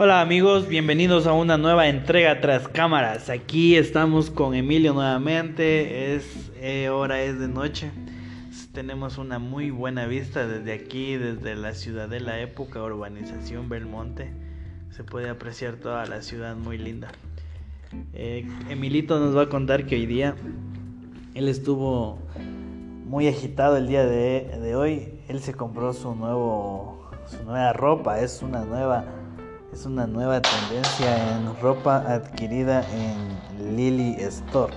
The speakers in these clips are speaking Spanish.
Hola amigos, bienvenidos a una nueva entrega tras cámaras. Aquí estamos con Emilio nuevamente. Es eh, hora es de noche. Tenemos una muy buena vista desde aquí, desde la ciudad de la época, urbanización Belmonte. Se puede apreciar toda la ciudad muy linda. Eh, Emilito nos va a contar que hoy día él estuvo muy agitado el día de, de hoy. Él se compró su nuevo su nueva ropa, es una nueva es una nueva tendencia en ropa adquirida en Lily Store.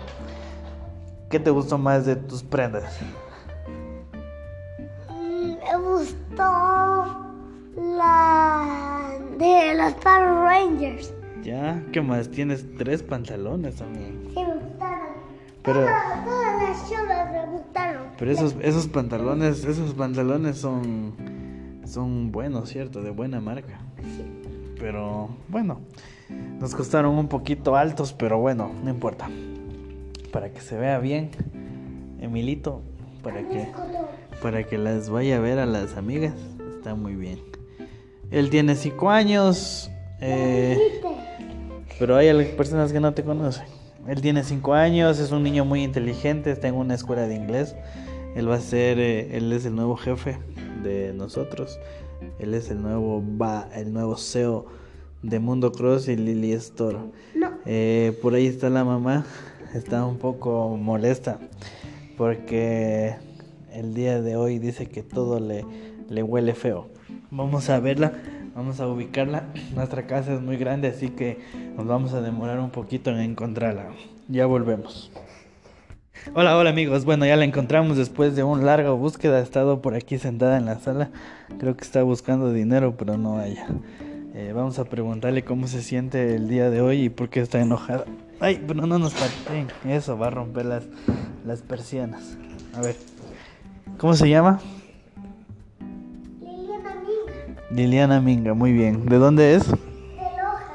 ¿Qué te gustó más de tus prendas? Me gustó la de los Power Rangers. ¿Ya? ¿Qué más? Tienes tres pantalones también. Sí, me gustaron. Pero, todas, todas las cholas me gustaron. pero esos, esos pantalones, esos pantalones son, son buenos, ¿cierto? De buena marca. Pero bueno, nos costaron un poquito altos, pero bueno, no importa. Para que se vea bien, Emilito, para que, para que las vaya a ver a las amigas, está muy bien. Él tiene 5 años, eh, pero hay personas que no te conocen. Él tiene 5 años, es un niño muy inteligente, está en una escuela de inglés. Él va a ser, eh, él es el nuevo jefe de nosotros. Él es el nuevo va, el nuevo CEO de Mundo Cross y Lily Store. Eh, por ahí está la mamá, está un poco molesta porque el día de hoy dice que todo le, le huele feo. Vamos a verla, vamos a ubicarla. Nuestra casa es muy grande, así que nos vamos a demorar un poquito en encontrarla. Ya volvemos. Hola, hola amigos. Bueno, ya la encontramos después de una larga búsqueda. Ha estado por aquí sentada en la sala. Creo que está buscando dinero, pero no haya. Eh, vamos a preguntarle cómo se siente el día de hoy y por qué está enojada. Ay, pero no nos pateen. Eso va a romper las, las persianas. A ver. ¿Cómo se llama? Liliana Minga, Liliana Minga, muy bien. ¿De dónde es? de Loja,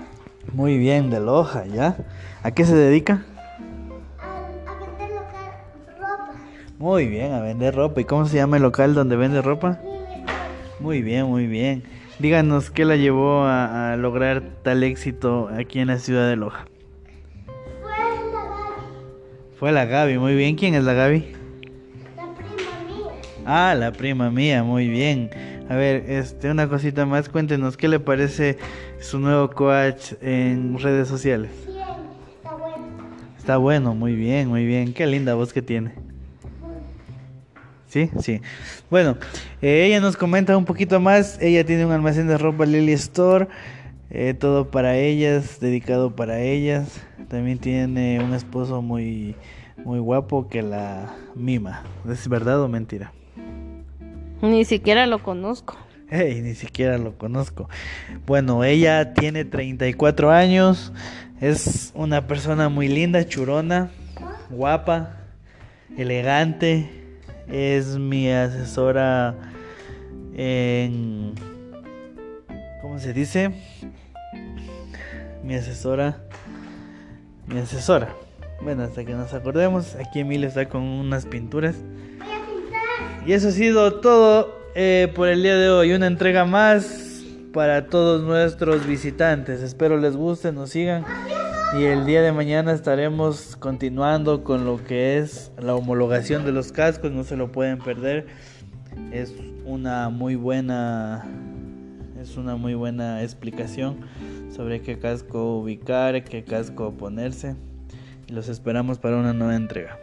Muy bien, de Loja, ¿ya? ¿A qué se dedica? Muy bien, a vender ropa. ¿Y cómo se llama el local donde vende ropa? Muy bien, muy bien. Díganos qué la llevó a, a lograr tal éxito aquí en la ciudad de Loja. Fue la Gaby, Fue la Gaby, muy bien. ¿Quién es la Gaby? la prima mía. Ah, la prima mía, muy bien. A ver, este, una cosita más, cuéntenos, ¿qué le parece su nuevo coach en redes sociales? Bien, está bueno. Está bueno, muy bien, muy bien. Qué linda voz que tiene. Sí, sí. Bueno, eh, ella nos comenta un poquito más. Ella tiene un almacén de ropa Lily Store. eh, todo para ellas, dedicado para ellas. También tiene un esposo muy, muy guapo que la mima. ¿Es verdad o mentira? Ni siquiera lo conozco. Hey, ni siquiera lo conozco. Bueno, ella tiene 34 años. Es una persona muy linda, churona, guapa, elegante. Es mi asesora en... ¿Cómo se dice? Mi asesora. Mi asesora. Bueno, hasta que nos acordemos, aquí Emilio está con unas pinturas. Y eso ha sido todo eh, por el día de hoy. Una entrega más para todos nuestros visitantes. Espero les guste, nos sigan. Y el día de mañana estaremos continuando con lo que es la homologación de los cascos. No se lo pueden perder. Es una muy buena. Es una muy buena explicación sobre qué casco ubicar, qué casco ponerse. Y los esperamos para una nueva entrega.